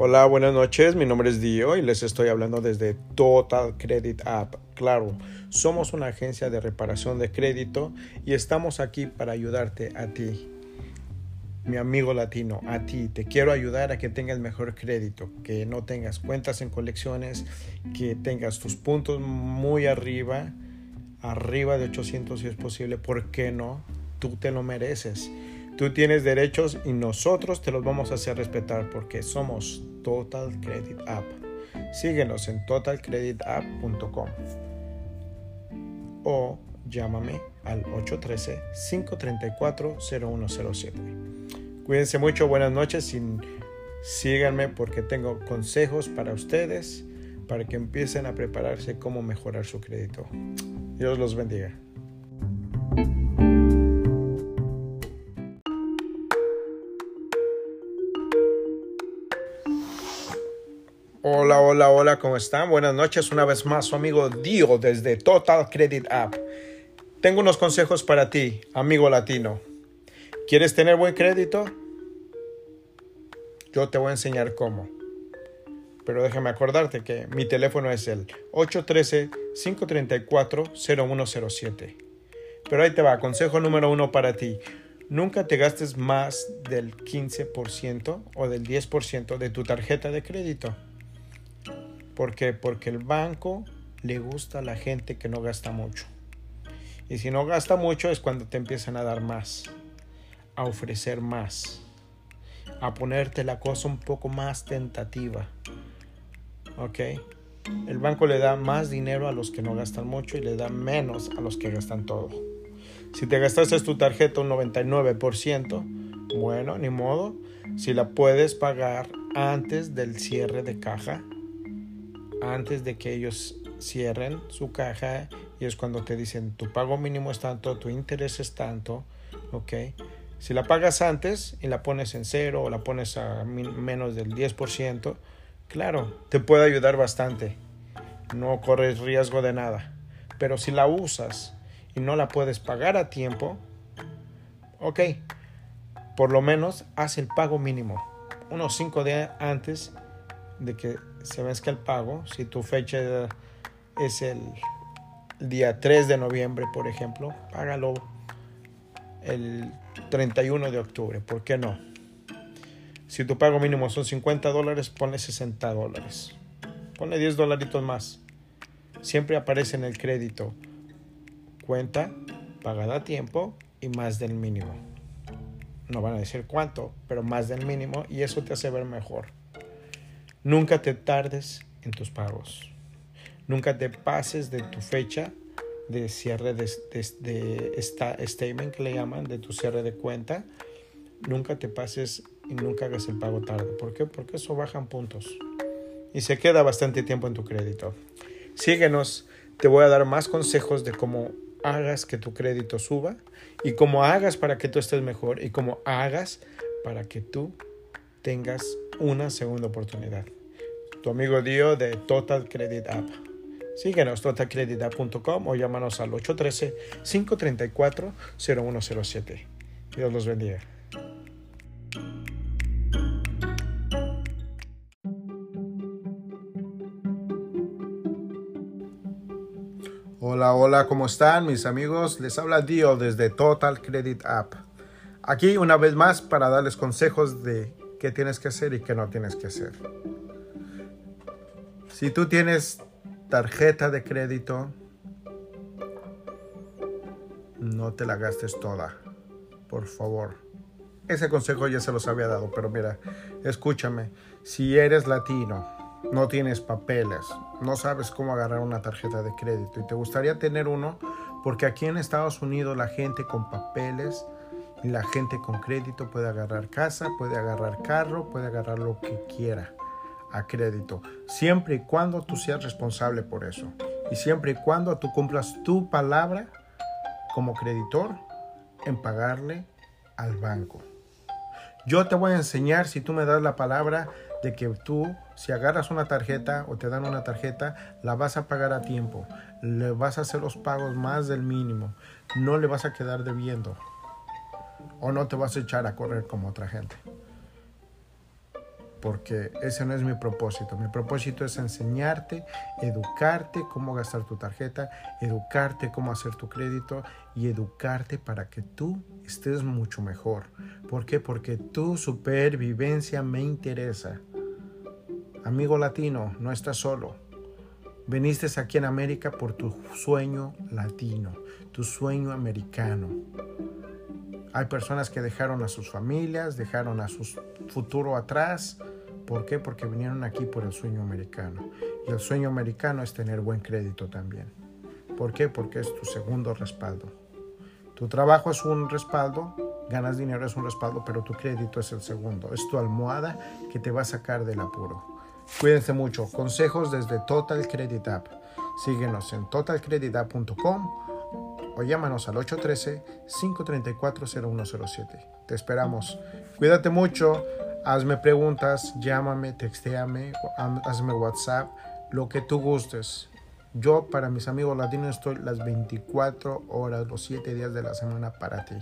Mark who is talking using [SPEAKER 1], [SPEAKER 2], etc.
[SPEAKER 1] Hola, buenas noches. Mi nombre es Dio y les estoy hablando desde Total Credit App. Claro, somos una agencia de reparación de crédito y estamos aquí para ayudarte a ti, mi amigo latino, a ti. Te quiero ayudar a que tengas mejor crédito, que no tengas cuentas en colecciones, que tengas tus puntos muy arriba, arriba de 800 si es posible. ¿Por qué no? Tú te lo mereces. Tú tienes derechos y nosotros te los vamos a hacer respetar porque somos Total Credit App. Síguenos en totalcreditapp.com o llámame al 813-534-0107. Cuídense mucho, buenas noches y síganme porque tengo consejos para ustedes para que empiecen a prepararse cómo mejorar su crédito. Dios los bendiga. Hola, hola, hola, ¿cómo están? Buenas noches, una vez más su amigo Dio desde Total Credit App. Tengo unos consejos para ti, amigo latino. ¿Quieres tener buen crédito? Yo te voy a enseñar cómo. Pero déjame acordarte que mi teléfono es el 813-534-0107. Pero ahí te va, consejo número uno para ti. Nunca te gastes más del 15% o del 10% de tu tarjeta de crédito. ¿Por qué? Porque el banco le gusta a la gente que no gasta mucho. Y si no gasta mucho es cuando te empiezan a dar más, a ofrecer más, a ponerte la cosa un poco más tentativa. ¿Ok? El banco le da más dinero a los que no gastan mucho y le da menos a los que gastan todo. Si te gastaste tu tarjeta un 99%, bueno, ni modo. Si la puedes pagar antes del cierre de caja, antes de que ellos cierren su caja y es cuando te dicen tu pago mínimo es tanto, tu interés es tanto, ok. Si la pagas antes y la pones en cero o la pones a menos del 10%, claro, te puede ayudar bastante. No corres riesgo de nada. Pero si la usas y no la puedes pagar a tiempo, ok, por lo menos haz el pago mínimo. Unos 5 días antes de que se venzca el pago, si tu fecha es el día 3 de noviembre, por ejemplo, págalo el 31 de octubre, ¿por qué no? Si tu pago mínimo son 50 dólares, ponle 60 dólares. Ponle 10 dolaritos más. Siempre aparece en el crédito. Cuenta pagada a tiempo y más del mínimo. No van a decir cuánto, pero más del mínimo y eso te hace ver mejor. Nunca te tardes en tus pagos. Nunca te pases de tu fecha de cierre de, esta statement que le llaman, de tu cierre de cuenta. Nunca te pases y nunca hagas el pago tarde. ¿Por qué? Porque eso bajan puntos. Y se queda bastante tiempo en tu crédito. Síguenos, te voy a dar más consejos de cómo hagas que tu crédito suba y cómo hagas para que tú estés mejor y cómo hagas para que tú tengas una segunda oportunidad. Tu amigo Dio de Total Credit App. Síguenos totalcreditapp.com o llámanos al 813-534-0107. Dios los bendiga. Hola, hola, ¿cómo están mis amigos? Les habla Dio desde Total Credit App. Aquí una vez más para darles consejos de qué tienes que hacer y qué no tienes que hacer. Si tú tienes tarjeta de crédito, no te la gastes toda, por favor. Ese consejo ya se los había dado, pero mira, escúchame, si eres latino, no tienes papeles, no sabes cómo agarrar una tarjeta de crédito y te gustaría tener uno, porque aquí en Estados Unidos la gente con papeles la gente con crédito puede agarrar casa, puede agarrar carro, puede agarrar lo que quiera a crédito, siempre y cuando tú seas responsable por eso. Y siempre y cuando tú cumplas tu palabra como creditor en pagarle al banco. Yo te voy a enseñar si tú me das la palabra de que tú, si agarras una tarjeta o te dan una tarjeta, la vas a pagar a tiempo. Le vas a hacer los pagos más del mínimo. No le vas a quedar debiendo o no te vas a echar a correr como otra gente. porque ese no es mi propósito. Mi propósito es enseñarte, educarte cómo gastar tu tarjeta, educarte cómo hacer tu crédito y educarte para que tú estés mucho mejor. ¿Por qué? Porque tu supervivencia me interesa. Amigo latino, no estás solo. Veniste aquí en América por tu sueño latino, tu sueño americano. Hay personas que dejaron a sus familias, dejaron a su futuro atrás. ¿Por qué? Porque vinieron aquí por el sueño americano. Y el sueño americano es tener buen crédito también. ¿Por qué? Porque es tu segundo respaldo. Tu trabajo es un respaldo, ganas dinero es un respaldo, pero tu crédito es el segundo. Es tu almohada que te va a sacar del apuro. Cuídense mucho. Consejos desde Total Credit App. Síguenos en totalcreditapp.com o llámanos al 813-534-0107. Te esperamos. Cuídate mucho, hazme preguntas, llámame, textéame, hazme WhatsApp, lo que tú gustes. Yo para mis amigos latinos estoy las 24 horas, los 7 días de la semana para ti.